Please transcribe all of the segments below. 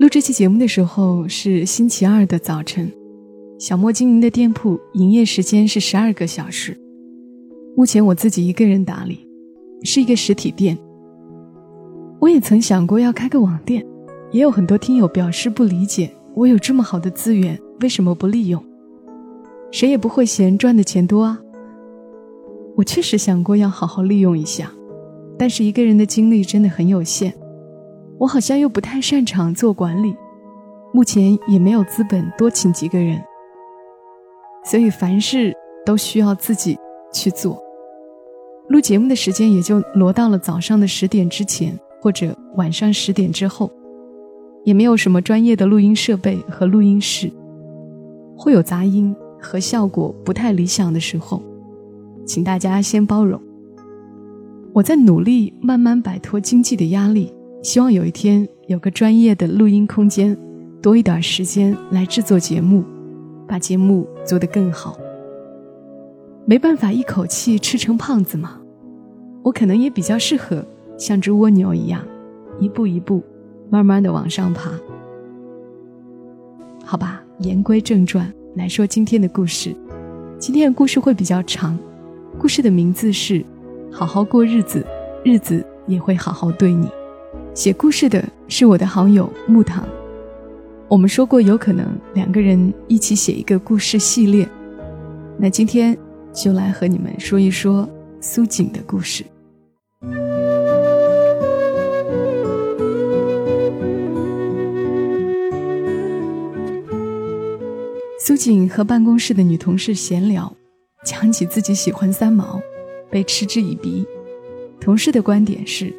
录这期节目的时候是星期二的早晨，小莫经营的店铺营业时间是十二个小时，目前我自己一个人打理，是一个实体店。我也曾想过要开个网店，也有很多听友表示不理解，我有这么好的资源，为什么不利用？谁也不会嫌赚的钱多啊。我确实想过要好好利用一下，但是一个人的精力真的很有限，我好像又不太擅长做管理，目前也没有资本多请几个人，所以凡事都需要自己去做。录节目的时间也就挪到了早上的十点之前，或者晚上十点之后，也没有什么专业的录音设备和录音室，会有杂音和效果不太理想的时候。请大家先包容。我在努力慢慢摆脱经济的压力，希望有一天有个专业的录音空间，多一点时间来制作节目，把节目做得更好。没办法一口气吃成胖子嘛，我可能也比较适合像只蜗牛一样，一步一步，慢慢的往上爬。好吧，言归正传，来说今天的故事。今天的故事会比较长。故事的名字是《好好过日子，日子也会好好对你》。写故事的是我的好友木糖。我们说过有可能两个人一起写一个故事系列，那今天就来和你们说一说苏锦的故事。苏锦和办公室的女同事闲聊。讲起自己喜欢三毛，被嗤之以鼻。同事的观点是，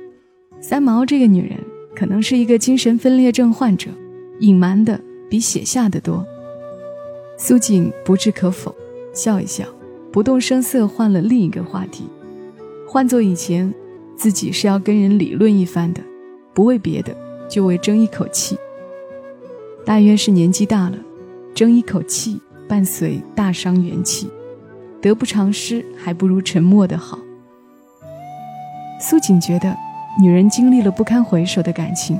三毛这个女人可能是一个精神分裂症患者，隐瞒的比写下的多。苏锦不置可否，笑一笑，不动声色换了另一个话题。换做以前，自己是要跟人理论一番的，不为别的，就为争一口气。大约是年纪大了，争一口气伴随大伤元气。得不偿失，还不如沉默的好。苏锦觉得，女人经历了不堪回首的感情，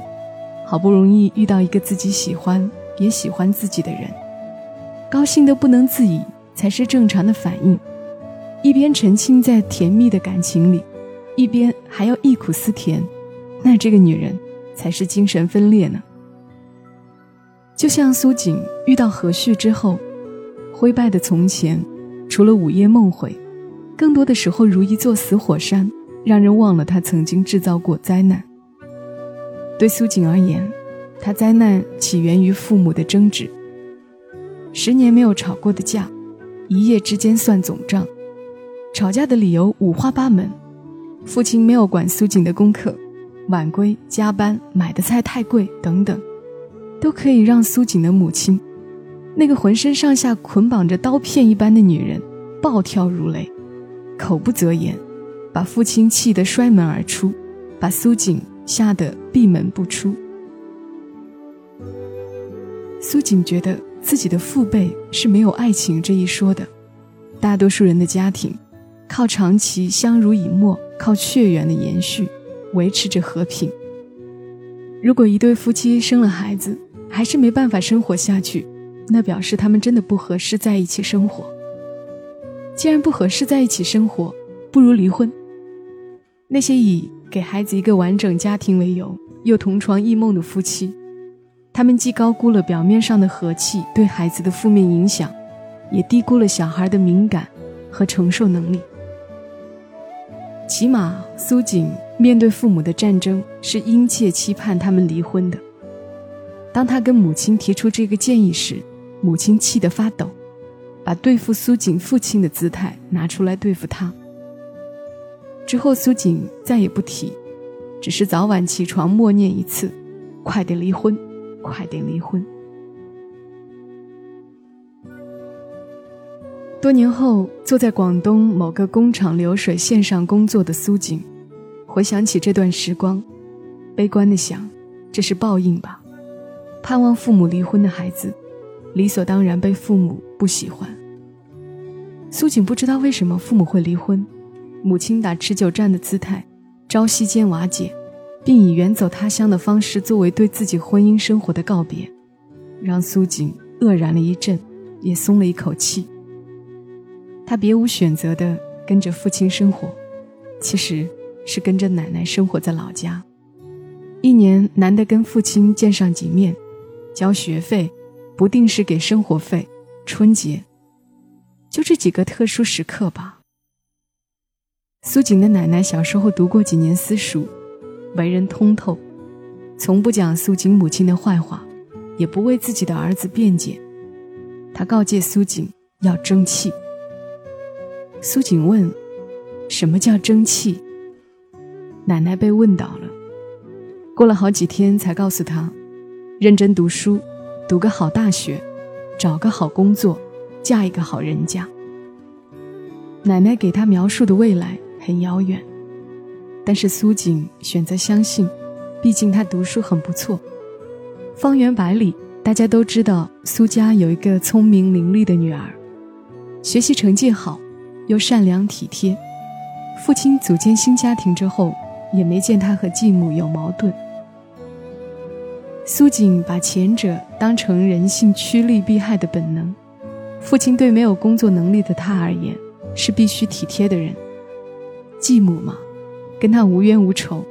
好不容易遇到一个自己喜欢也喜欢自己的人，高兴的不能自已才是正常的反应。一边沉浸在甜蜜的感情里，一边还要忆苦思甜，那这个女人才是精神分裂呢。就像苏锦遇到何旭之后，灰败的从前。除了午夜梦回，更多的时候如一座死火山，让人忘了他曾经制造过灾难。对苏锦而言，他灾难起源于父母的争执。十年没有吵过的架，一夜之间算总账。吵架的理由五花八门：父亲没有管苏锦的功课，晚归、加班、买的菜太贵等等，都可以让苏锦的母亲。那个浑身上下捆绑着刀片一般的女人，暴跳如雷，口不择言，把父亲气得摔门而出，把苏锦吓得闭门不出。苏锦觉得自己的父辈是没有爱情这一说的，大多数人的家庭，靠长期相濡以沫，靠血缘的延续，维持着和平。如果一对夫妻生了孩子，还是没办法生活下去。那表示他们真的不合适在一起生活。既然不合适在一起生活，不如离婚。那些以给孩子一个完整家庭为由，又同床异梦的夫妻，他们既高估了表面上的和气对孩子的负面影响，也低估了小孩的敏感和承受能力。起码苏锦面对父母的战争，是殷切期盼他们离婚的。当他跟母亲提出这个建议时，母亲气得发抖，把对付苏锦父亲的姿态拿出来对付他。之后苏锦再也不提，只是早晚起床默念一次，快点离婚，快点离婚。多年后，坐在广东某个工厂流水线上工作的苏锦回想起这段时光，悲观的想，这是报应吧？盼望父母离婚的孩子理所当然被父母不喜欢。苏锦不知道为什么父母会离婚。母亲打持久战的姿态，朝夕间瓦解，并以远走他乡的方式作为对自己婚姻生活的告别，让苏锦愕然了一阵，也松了一口气。他别无选择的跟着父亲生活，其实是跟着奶奶生活在老家，一年难得跟父亲见上几面，交学费，不定时给生活费，春节。就这几个特殊时刻吧。苏锦的奶奶小时候读过几年私塾，为人通透，从不讲苏锦母亲的坏话，也不为自己的儿子辩解。他告诫苏锦要争气。苏锦问：“什么叫争气？”奶奶被问倒了，过了好几天才告诉他：“认真读书，读个好大学，找个好工作。”嫁一个好人家。奶奶给他描述的未来很遥远，但是苏锦选择相信，毕竟他读书很不错。方圆百里，大家都知道苏家有一个聪明伶俐的女儿，学习成绩好，又善良体贴。父亲组建新家庭之后，也没见他和继母有矛盾。苏锦把前者当成人性趋利避害的本能。父亲对没有工作能力的他而言，是必须体贴的人。继母嘛，跟他无冤无仇，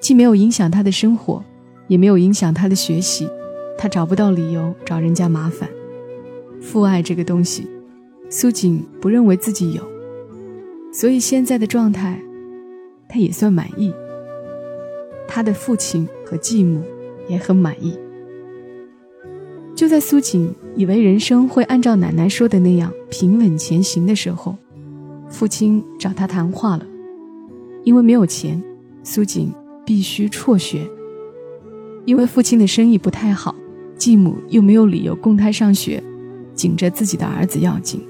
既没有影响他的生活，也没有影响他的学习，他找不到理由找人家麻烦。父爱这个东西，苏锦不认为自己有，所以现在的状态，他也算满意。他的父亲和继母也很满意。就在苏锦以为人生会按照奶奶说的那样平稳前行的时候，父亲找他谈话了。因为没有钱，苏锦必须辍学。因为父亲的生意不太好，继母又没有理由供他上学，紧着自己的儿子要紧。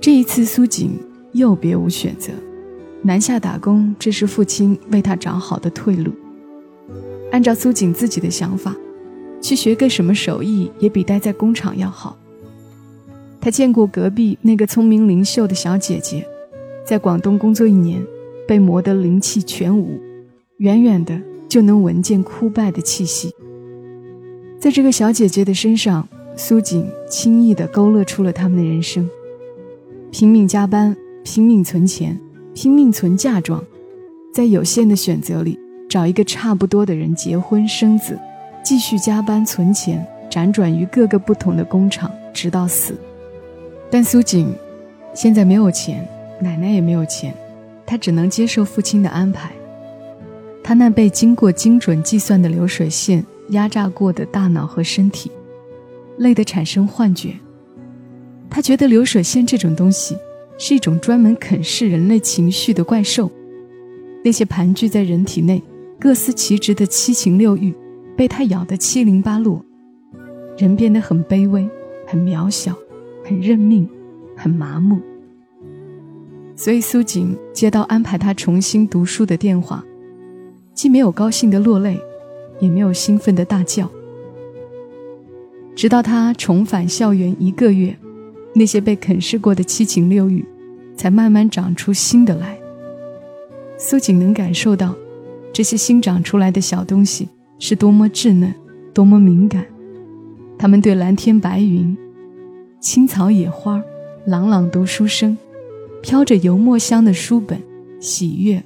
这一次，苏锦又别无选择，南下打工，这是父亲为他找好的退路。按照苏锦自己的想法。去学个什么手艺，也比待在工厂要好。他见过隔壁那个聪明灵秀的小姐姐，在广东工作一年，被磨得灵气全无，远远的就能闻见枯败的气息。在这个小姐姐的身上，苏锦轻易地勾勒出了他们的人生：拼命加班，拼命存钱，拼命存嫁妆，在有限的选择里找一个差不多的人结婚生子。继续加班存钱，辗转于各个不同的工厂，直到死。但苏锦现在没有钱，奶奶也没有钱，她只能接受父亲的安排。他那被经过精准计算的流水线压榨过的大脑和身体，累得产生幻觉。他觉得流水线这种东西是一种专门啃噬人类情绪的怪兽。那些盘踞在人体内、各司其职的七情六欲。被他咬得七零八落，人变得很卑微、很渺小、很认命、很麻木。所以苏锦接到安排他重新读书的电话，既没有高兴的落泪，也没有兴奋的大叫。直到他重返校园一个月，那些被啃噬过的七情六欲，才慢慢长出新的来。苏锦能感受到，这些新长出来的小东西。是多么稚嫩，多么敏感。他们对蓝天白云、青草野花、朗朗读书声、飘着油墨香的书本，喜悦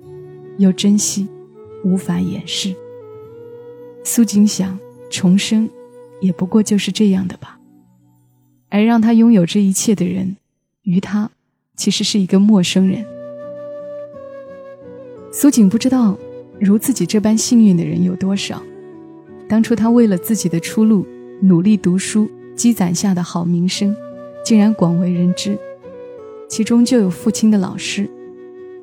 又珍惜，无法掩饰。苏锦想，重生，也不过就是这样的吧。而让他拥有这一切的人，于他，其实是一个陌生人。苏锦不知道，如自己这般幸运的人有多少。当初他为了自己的出路努力读书，积攒下的好名声，竟然广为人知。其中就有父亲的老师，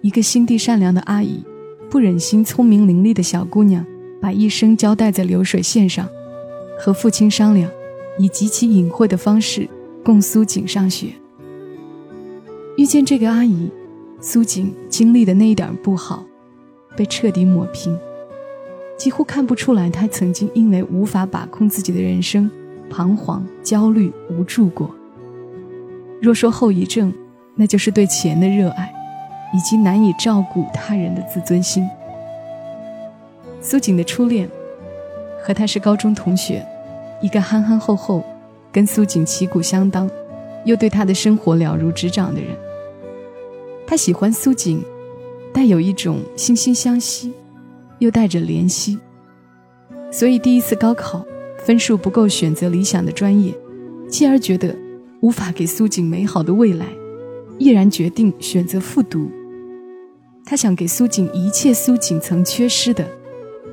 一个心地善良的阿姨，不忍心聪明伶俐的小姑娘把一生交代在流水线上，和父亲商量，以极其隐晦的方式供苏锦上学。遇见这个阿姨，苏锦经历的那一点不好，被彻底抹平，几乎看不出来她曾经因为无法把控自己的人生，彷徨、焦虑、无助过。若说后遗症，那就是对钱的热爱，以及难以照顾他人的自尊心。苏锦的初恋，和他是高中同学，一个憨憨厚厚，跟苏锦旗鼓相当，又对他的生活了如指掌的人。他喜欢苏锦，带有一种惺惺相惜，又带着怜惜。所以第一次高考分数不够选择理想的专业，继而觉得无法给苏锦美好的未来，毅然决定选择复读。他想给苏锦一切苏锦曾缺失的。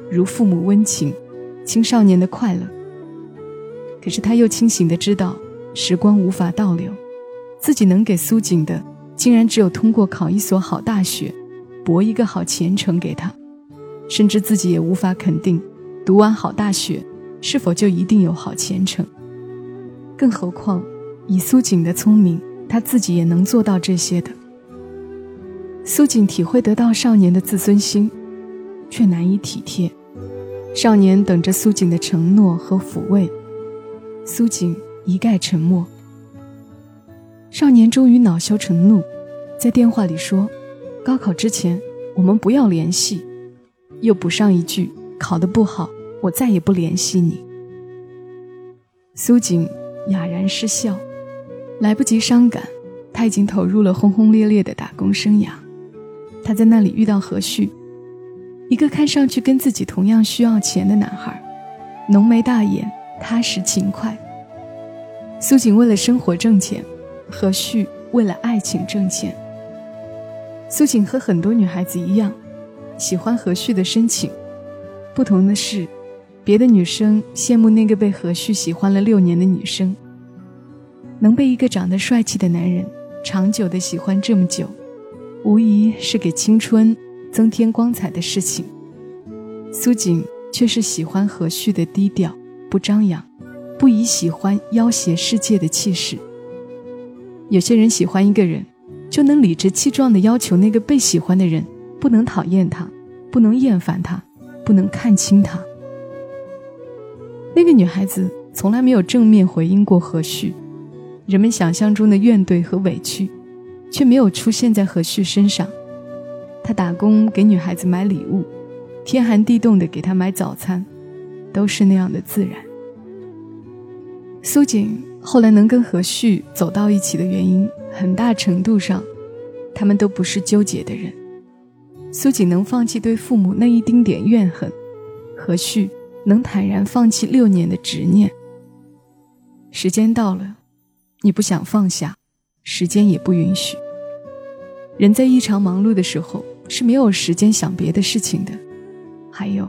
如父母温情，青少年的快乐。可是他又清醒的知道，时光无法倒流，自己能给苏锦的，竟然只有通过考一所好大学，博一个好前程给他，甚至自己也无法肯定，读完好大学，是否就一定有好前程。更何况，以苏锦的聪明，他自己也能做到这些的。苏锦体会得到少年的自尊心，却难以体贴。少年等着苏锦的承诺和抚慰，苏锦一概沉默。少年终于恼羞成怒，在电话里说：“高考之前我们不要联系。”又补上一句：“考得不好，我再也不联系你。”苏锦哑然失笑，来不及伤感，他已经投入了轰轰烈烈的打工生涯。他在那里遇到何旭。一个看上去跟自己同样需要钱的男孩，浓眉大眼，踏实勤快。苏锦为了生活挣钱，何旭为了爱情挣钱。苏锦和很多女孩子一样，喜欢何旭的深情。不同的是，别的女生羡慕那个被何旭喜欢了六年的女生，能被一个长得帅气的男人长久的喜欢这么久，无疑是给青春。增添光彩的事情，苏锦却是喜欢何旭的低调、不张扬、不以喜欢要挟世界的气势。有些人喜欢一个人，就能理直气壮的要求那个被喜欢的人不能讨厌他，不能厌烦他，不能看轻他。那个女孩子从来没有正面回应过何旭，人们想象中的怨怼和委屈，却没有出现在何旭身上。他打工给女孩子买礼物，天寒地冻的给她买早餐，都是那样的自然。苏锦后来能跟何旭走到一起的原因，很大程度上，他们都不是纠结的人。苏锦能放弃对父母那一丁点怨恨，何旭能坦然放弃六年的执念。时间到了，你不想放下，时间也不允许。人在异常忙碌的时候是没有时间想别的事情的，还有，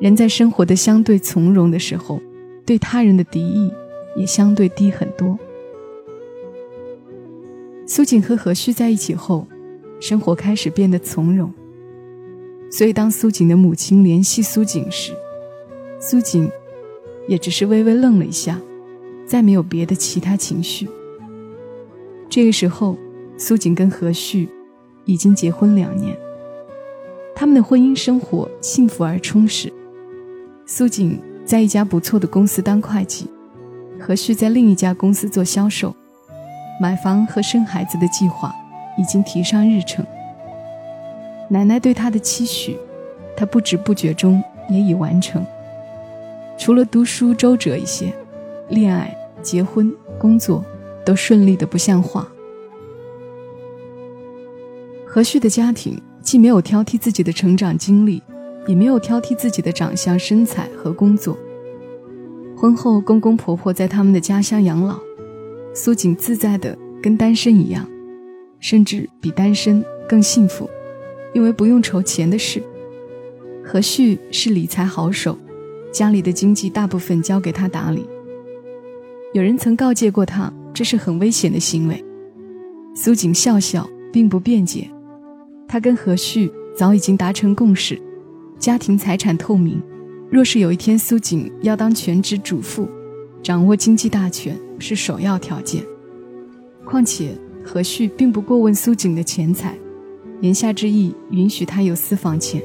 人在生活的相对从容的时候，对他人的敌意也相对低很多。苏锦和何旭在一起后，生活开始变得从容。所以当苏锦的母亲联系苏锦时，苏锦也只是微微愣了一下，再没有别的其他情绪。这个时候。苏锦跟何旭已经结婚两年，他们的婚姻生活幸福而充实。苏锦在一家不错的公司当会计，何旭在另一家公司做销售。买房和生孩子的计划已经提上日程。奶奶对他的期许，他不知不觉中也已完成。除了读书周折一些，恋爱、结婚、工作都顺利的不像话。何旭的家庭既没有挑剔自己的成长经历，也没有挑剔自己的长相、身材和工作。婚后，公公婆婆在他们的家乡养老，苏锦自在的跟单身一样，甚至比单身更幸福，因为不用愁钱的事。何旭是理财好手，家里的经济大部分交给他打理。有人曾告诫过他，这是很危险的行为。苏锦笑笑，并不辩解。他跟何旭早已经达成共识，家庭财产透明。若是有一天苏锦要当全职主妇，掌握经济大权是首要条件。况且何旭并不过问苏锦的钱财，言下之意允许他有私房钱。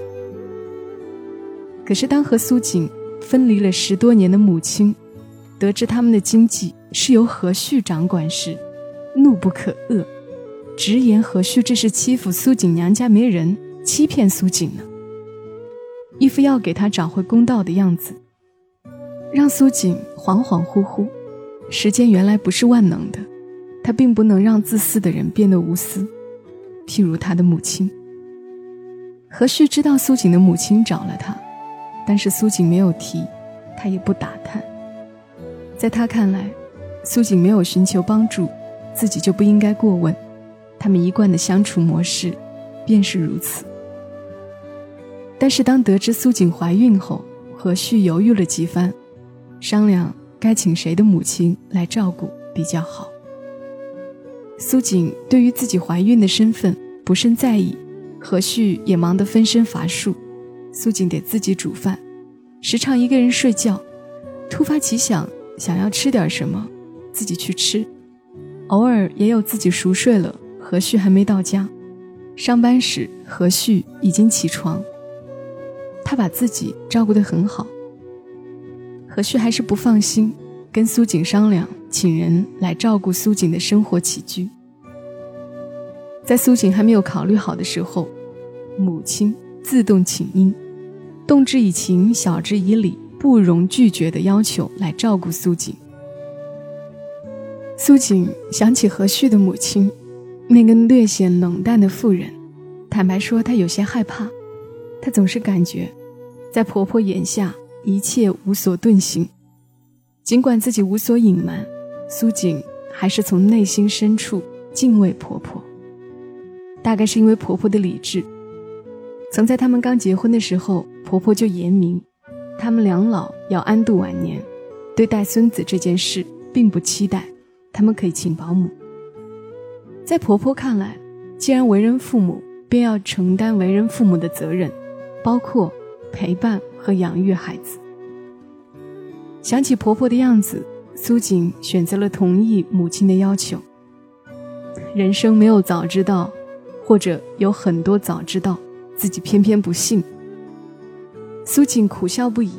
可是当和苏锦分离了十多年的母亲，得知他们的经济是由何旭掌管时，怒不可遏，直言何旭这是欺负苏锦娘家没人，欺骗苏锦呢，一副要给他找回公道的样子，让苏锦恍恍惚惚。时间原来不是万能的，他并不能让自私的人变得无私。譬如他的母亲，何旭知道苏锦的母亲找了他，但是苏锦没有提，他也不打探。在他看来，苏锦没有寻求帮助，自己就不应该过问。他们一贯的相处模式，便是如此。但是当得知苏锦怀孕后，何旭犹豫了几番，商量。该请谁的母亲来照顾比较好？苏锦对于自己怀孕的身份不甚在意，何旭也忙得分身乏术。苏锦得自己煮饭，时常一个人睡觉，突发奇想想要吃点什么，自己去吃。偶尔也有自己熟睡了，何旭还没到家，上班时何旭已经起床。他把自己照顾得很好。何旭还是不放心，跟苏锦商量，请人来照顾苏锦的生活起居。在苏锦还没有考虑好的时候，母亲自动请缨，动之以情，晓之以理，不容拒绝的要求来照顾苏锦。苏锦想起何旭的母亲，那个略显冷淡的妇人，坦白说，她有些害怕。她总是感觉，在婆婆眼下。一切无所遁形，尽管自己无所隐瞒，苏锦还是从内心深处敬畏婆婆。大概是因为婆婆的理智，曾在他们刚结婚的时候，婆婆就言明，他们两老要安度晚年，对待孙子这件事并不期待，他们可以请保姆。在婆婆看来，既然为人父母，便要承担为人父母的责任，包括陪伴。和养育孩子。想起婆婆的样子，苏锦选择了同意母亲的要求。人生没有早知道，或者有很多早知道，自己偏偏不信。苏锦苦笑不已。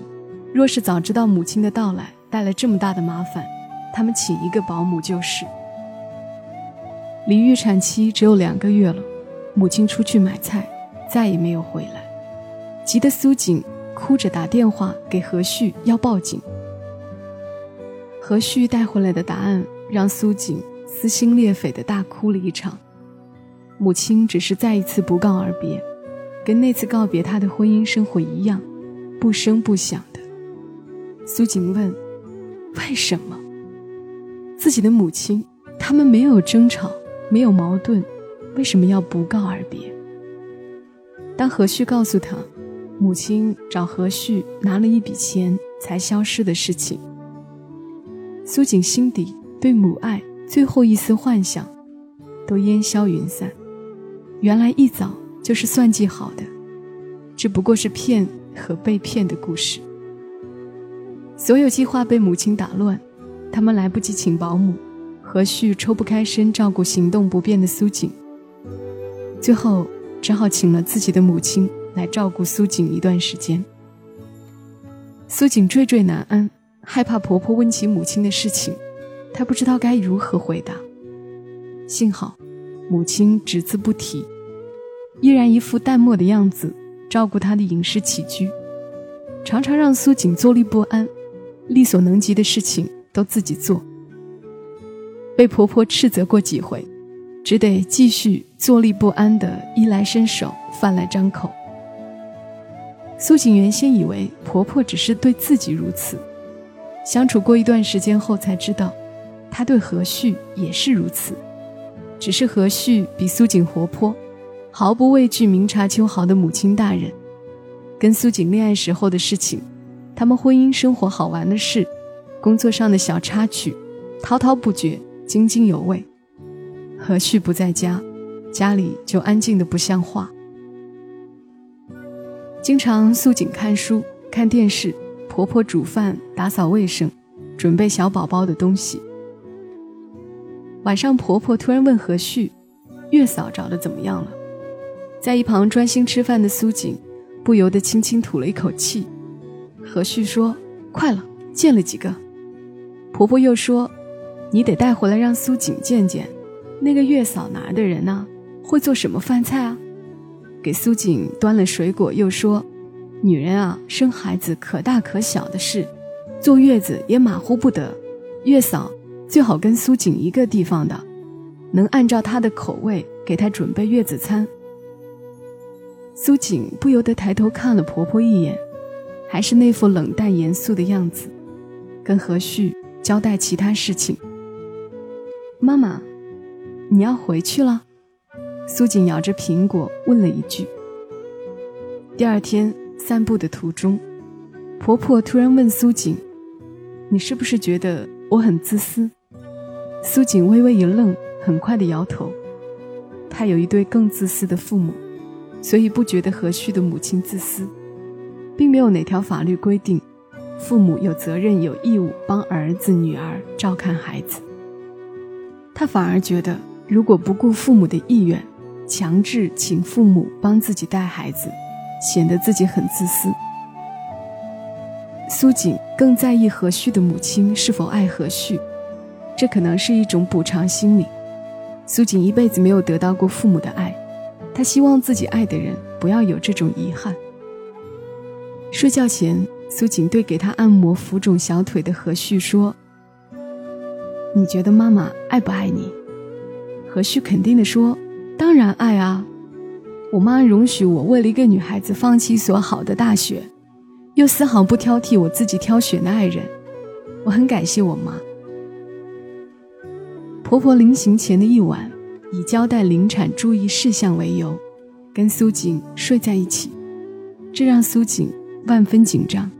若是早知道母亲的到来带来这么大的麻烦，他们请一个保姆就是。离预产期只有两个月了，母亲出去买菜，再也没有回来，急得苏锦。哭着打电话给何旭要报警。何旭带回来的答案让苏锦撕心裂肺的大哭了一场。母亲只是再一次不告而别，跟那次告别她的婚姻生活一样，不声不响的。苏锦问：“为什么？自己的母亲，他们没有争吵，没有矛盾，为什么要不告而别？”当何旭告诉他。母亲找何旭拿了一笔钱才消失的事情，苏锦心底对母爱最后一丝幻想，都烟消云散。原来一早就是算计好的，只不过是骗和被骗的故事。所有计划被母亲打乱，他们来不及请保姆，何旭抽不开身照顾行动不便的苏锦，最后只好请了自己的母亲。来照顾苏锦一段时间。苏锦惴惴难安，害怕婆婆问起母亲的事情，她不知道该如何回答。幸好，母亲只字不提，依然一副淡漠的样子，照顾她的饮食起居，常常让苏锦坐立不安，力所能及的事情都自己做。被婆婆斥责过几回，只得继续坐立不安的衣来伸手，饭来张口。苏锦原先以为婆婆只是对自己如此，相处过一段时间后才知道，她对何旭也是如此，只是何旭比苏锦活泼，毫不畏惧明察秋毫的母亲大人。跟苏锦恋爱时候的事情，他们婚姻生活好玩的事，工作上的小插曲，滔滔不绝，津津有味。何旭不在家，家里就安静的不像话。经常素锦看书、看电视，婆婆煮饭、打扫卫生，准备小宝宝的东西。晚上，婆婆突然问何旭：“月嫂找的怎么样了？”在一旁专心吃饭的苏锦不由得轻轻吐了一口气。何旭说：“快了，见了几个。”婆婆又说：“你得带回来让苏锦见见，那个月嫂哪儿的人呢？会做什么饭菜啊？”给苏锦端了水果，又说：“女人啊，生孩子可大可小的事，坐月子也马虎不得。月嫂。”最好跟苏锦一个地方的，能按照她的口味给她准备月子餐。苏锦不由得抬头看了婆婆一眼，还是那副冷淡严肃的样子，跟何旭交代其他事情。妈妈，你要回去了？苏锦咬着苹果问了一句。第二天散步的途中，婆婆突然问苏锦：“你是不是觉得我很自私？”苏锦微微一愣，很快的摇头。她有一对更自私的父母，所以不觉得何旭的母亲自私，并没有哪条法律规定，父母有责任有义务帮儿子女儿照看孩子。他反而觉得，如果不顾父母的意愿，强制请父母帮自己带孩子，显得自己很自私。苏锦更在意何旭的母亲是否爱何旭。这可能是一种补偿心理。苏锦一辈子没有得到过父母的爱，她希望自己爱的人不要有这种遗憾。睡觉前，苏锦对给他按摩浮肿小腿的何旭说：“你觉得妈妈爱不爱你？”何旭肯定地说：“当然爱啊！我妈容许我为了一个女孩子放弃一所好的大学，又丝毫不挑剔我自己挑选的爱人，我很感谢我妈。”婆婆临行前的一晚，以交代临产注意事项为由，跟苏锦睡在一起，这让苏锦万分紧张，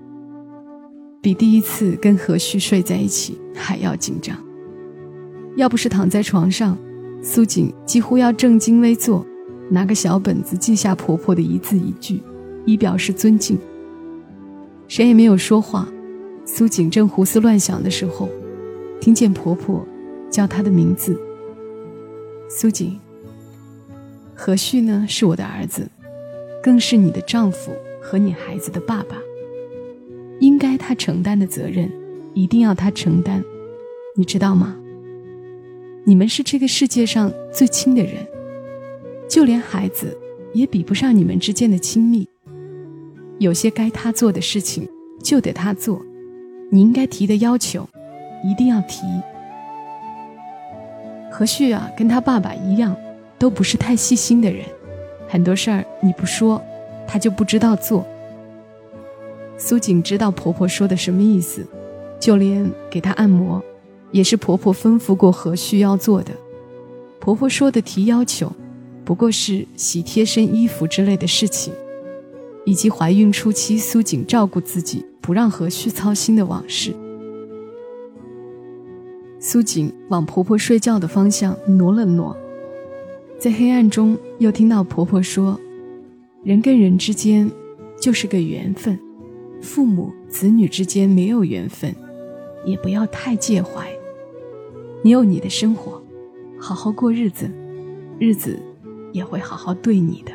比第一次跟何旭睡在一起还要紧张。要不是躺在床上，苏锦几乎要正襟危坐，拿个小本子记下婆婆的一字一句，以表示尊敬。谁也没有说话，苏锦正胡思乱想的时候，听见婆婆。叫她的名字，苏锦。何旭呢？是我的儿子，更是你的丈夫和你孩子的爸爸。应该他承担的责任，一定要他承担，你知道吗？你们是这个世界上最亲的人，就连孩子也比不上你们之间的亲密。有些该他做的事情就得他做，你应该提的要求，一定要提。何旭啊，跟他爸爸一样，都不是太细心的人，很多事儿你不说，他就不知道做。苏锦知道婆婆说的什么意思，就连给她按摩，也是婆婆吩咐过何旭要做的。婆婆说的提要求，不过是洗贴身衣服之类的事情，以及怀孕初期苏锦照顾自己，不让何旭操心的往事。苏锦往婆婆睡觉的方向挪了挪，在黑暗中又听到婆婆说：“人跟人之间就是个缘分，父母子女之间没有缘分，也不要太介怀。你有你的生活，好好过日子，日子也会好好对你的。”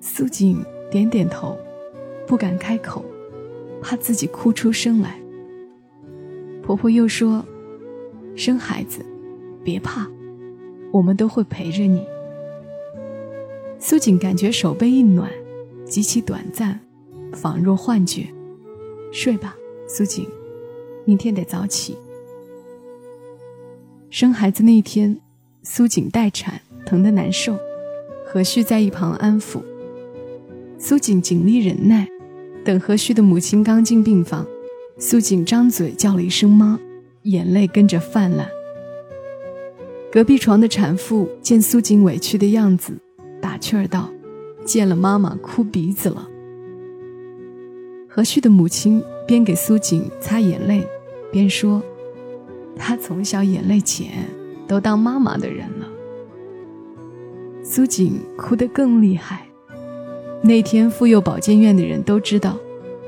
苏锦点点头，不敢开口，怕自己哭出声来。婆婆又说：“生孩子，别怕，我们都会陪着你。”苏锦感觉手背一暖，极其短暂，仿若幻觉。睡吧，苏锦，明天得早起。生孩子那天，苏锦待产，疼得难受，何旭在一旁安抚。苏锦尽力忍耐，等何旭的母亲刚进病房。苏锦张嘴叫了一声“妈”，眼泪跟着泛滥。隔壁床的产妇见苏锦委屈的样子，打趣儿道：“见了妈妈哭鼻子了。”何旭的母亲边给苏锦擦眼泪，边说：“她从小眼泪浅，都当妈妈的人了。”苏锦哭得更厉害。那天妇幼保健院的人都知道。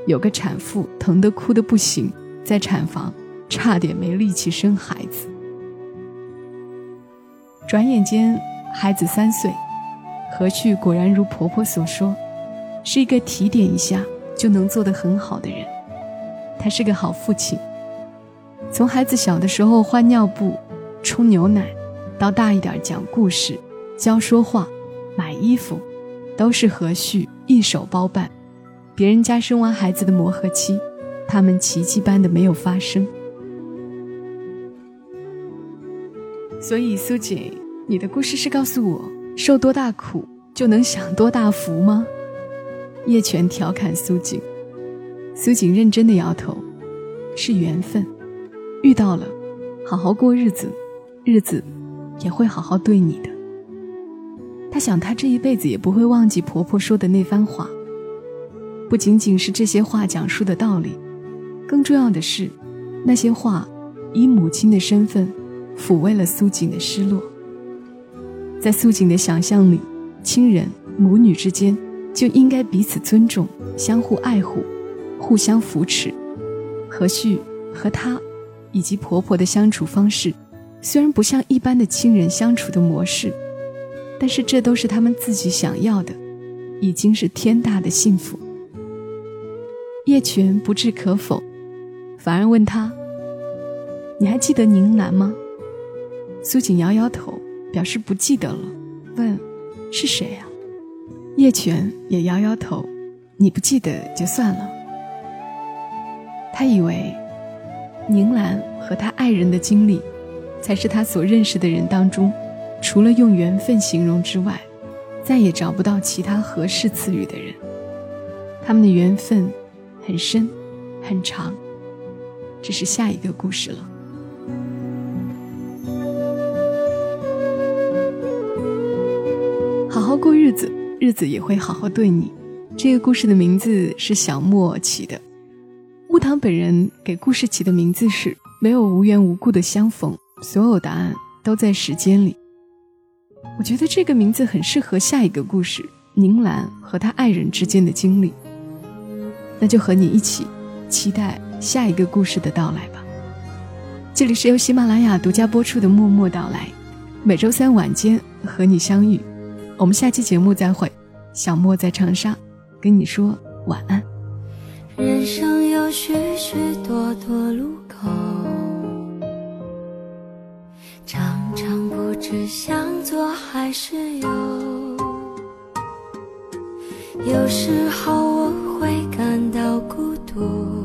有个产妇疼得哭得不行，在产房差点没力气生孩子。转眼间，孩子三岁，何旭果然如婆婆所说，是一个提点一下就能做得很好的人。他是个好父亲。从孩子小的时候换尿布、冲牛奶，到大一点讲故事、教说话、买衣服，都是何旭一手包办。别人家生完孩子的磨合期，他们奇迹般的没有发生。所以，苏锦，你的故事是告诉我，受多大苦就能享多大福吗？叶泉调侃苏锦，苏锦认真的摇头，是缘分，遇到了，好好过日子，日子也会好好对你的。他想，他这一辈子也不会忘记婆婆说的那番话，不仅仅是这些话讲述的道理，更重要的是，那些话以母亲的身份。抚慰了苏锦的失落。在苏锦的想象里，亲人母女之间就应该彼此尊重、相互爱护、互相扶持。何旭和她以及婆婆的相处方式，虽然不像一般的亲人相处的模式，但是这都是他们自己想要的，已经是天大的幸福。叶泉不置可否，反而问他：“你还记得宁兰吗？”苏锦摇摇头，表示不记得了，问：“是谁呀？”叶泉也摇摇头：“你不记得就算了。”他以为，宁兰和他爱人的经历，才是他所认识的人当中，除了用缘分形容之外，再也找不到其他合适词语的人。他们的缘分很深，很长，这是下一个故事了。好好过日子，日子也会好好对你。这个故事的名字是小莫起的。木堂本人给故事起的名字是“没有无缘无故的相逢，所有答案都在时间里”。我觉得这个名字很适合下一个故事——宁兰和她爱人之间的经历。那就和你一起期待下一个故事的到来吧。这里是由喜马拉雅独家播出的《默默到来》，每周三晚间和你相遇。我们下期节目再会，小莫在长沙跟你说晚安。人生有许许多多路口，常常不知向左还是右。有时候我会感到孤独，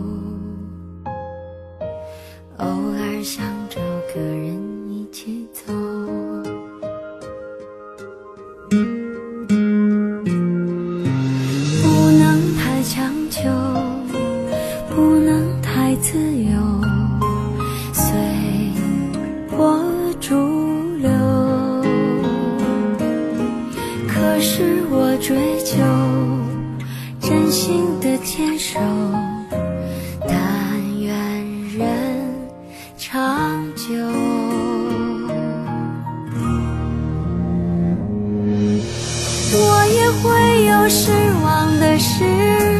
会有失望的时候。